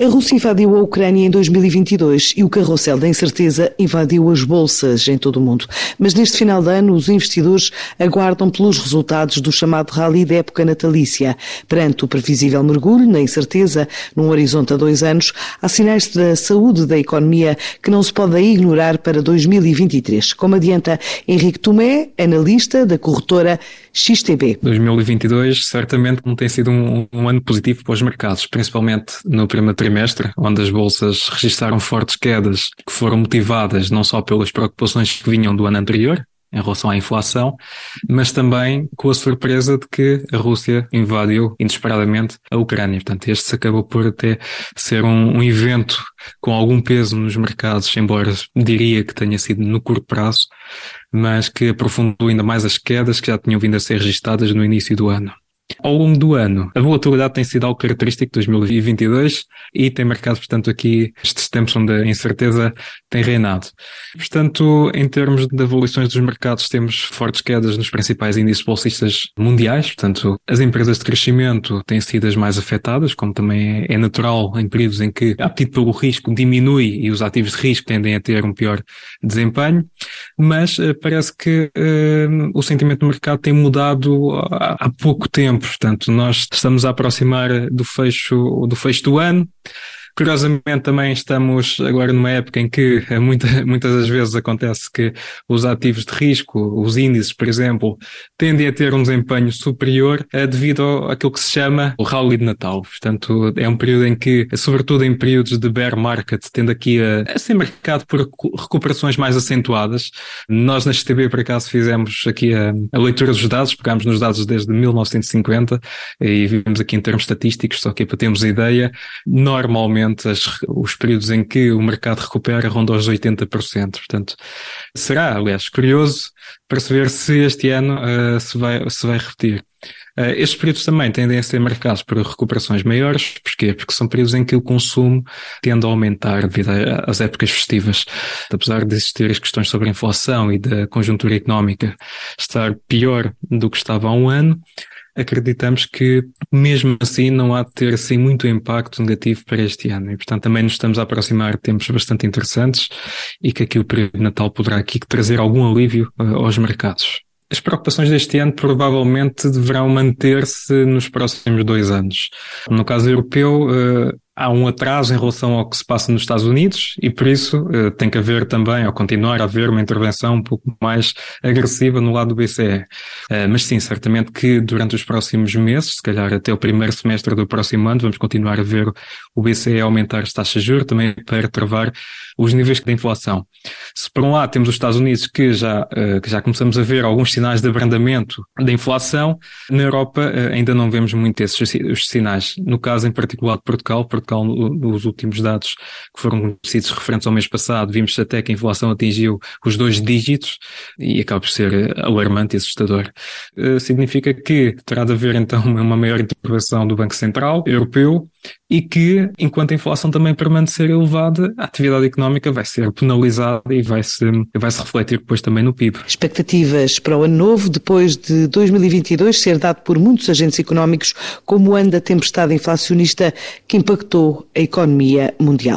A Rússia invadiu a Ucrânia em 2022 e o carrossel da incerteza invadiu as bolsas em todo o mundo. Mas neste final de ano, os investidores aguardam pelos resultados do chamado rally da época natalícia. Perante o previsível mergulho na incerteza, num horizonte a dois anos, há sinais da saúde da economia que não se podem ignorar para 2023, como adianta Henrique Tomé, analista da corretora XTB. 2022 certamente não tem sido um, um ano positivo para os mercados, principalmente no primeiro trimestre, onde as bolsas registraram fortes quedas que foram motivadas não só pelas preocupações que vinham do ano anterior, em relação à inflação, mas também com a surpresa de que a Rússia invadiu inesperadamente a Ucrânia. Portanto, este acabou por até ser um, um, evento com algum peso nos mercados, embora diria que tenha sido no curto prazo, mas que aprofundou ainda mais as quedas que já tinham vindo a ser registadas no início do ano. Ao longo do ano, a volatilidade tem sido algo característico de 2022 e tem marcado, portanto, aqui estes tempos onde a incerteza tem reinado. Portanto, em termos de avaliações dos mercados, temos fortes quedas nos principais índices bolsistas mundiais. Portanto, as empresas de crescimento têm sido as mais afetadas, como também é natural em períodos em que o apetite pelo risco diminui e os ativos de risco tendem a ter um pior desempenho. Mas uh, parece que uh, o sentimento do mercado tem mudado há pouco tempo. Portanto, nós estamos a aproximar do fecho, do fecho do ano. Curiosamente também estamos agora numa época em que eh, muita, muitas das vezes acontece que os ativos de risco, os índices, por exemplo, tendem a ter um desempenho superior devido àquilo que se chama o rally de Natal. Portanto, é um período em que, sobretudo em períodos de bear market, tende aqui a, a ser marcado por recuperações mais acentuadas. Nós na STB, por acaso, fizemos aqui a, a leitura dos dados, pegámos nos dados desde 1950 e vimos aqui em termos estatísticos, só que para termos ideia, normalmente as, os períodos em que o mercado recupera rondam aos 80%. Portanto, será, aliás, curioso perceber se este ano uh, se, vai, se vai repetir. Uh, estes períodos também tendem a ser marcados por recuperações maiores. Porquê? Porque são períodos em que o consumo tende a aumentar devido às épocas festivas. Apesar de existir as questões sobre a inflação e da conjuntura económica estar pior do que estava há um ano, acreditamos que mesmo assim não há de ter assim muito impacto negativo para este ano e portanto também nos estamos a aproximar de tempos bastante interessantes e que aqui o período de Natal poderá aqui trazer algum alívio uh, mercados. As preocupações deste ano provavelmente deverão manter-se nos próximos dois anos. No caso europeu, uh, há um atraso em relação ao que se passa nos Estados Unidos e por isso uh, tem que haver também, ou continuar a haver uma intervenção um pouco mais agressiva no lado do BCE. Eh, mas sim, certamente que durante os próximos meses, se calhar até o primeiro semestre do próximo ano, vamos continuar a ver o BCE aumentar as taxas de juros também para travar os níveis de inflação. Se por um lado temos os Estados Unidos que já, uh, que já começamos a ver alguns sinais de abrandamento da inflação, na Europa ainda não vemos muito esses sinais. No caso em particular de Portugal, Portugal nos últimos dados que foram conhecidos referentes ao mês passado, vimos até que a inflação atingiu os dois dígitos e acaba por ser alarmante e assustador. Significa que terá de haver então uma maior intervenção do Banco Central Europeu e que, enquanto a inflação também permanecer elevada, a atividade económica vai ser penalizada e vai se, vai -se refletir depois também no PIB. Expectativas para o ano novo, depois de 2022 ser dado por muitos agentes económicos como ano da tempestade inflacionista que impactou a economia mundial.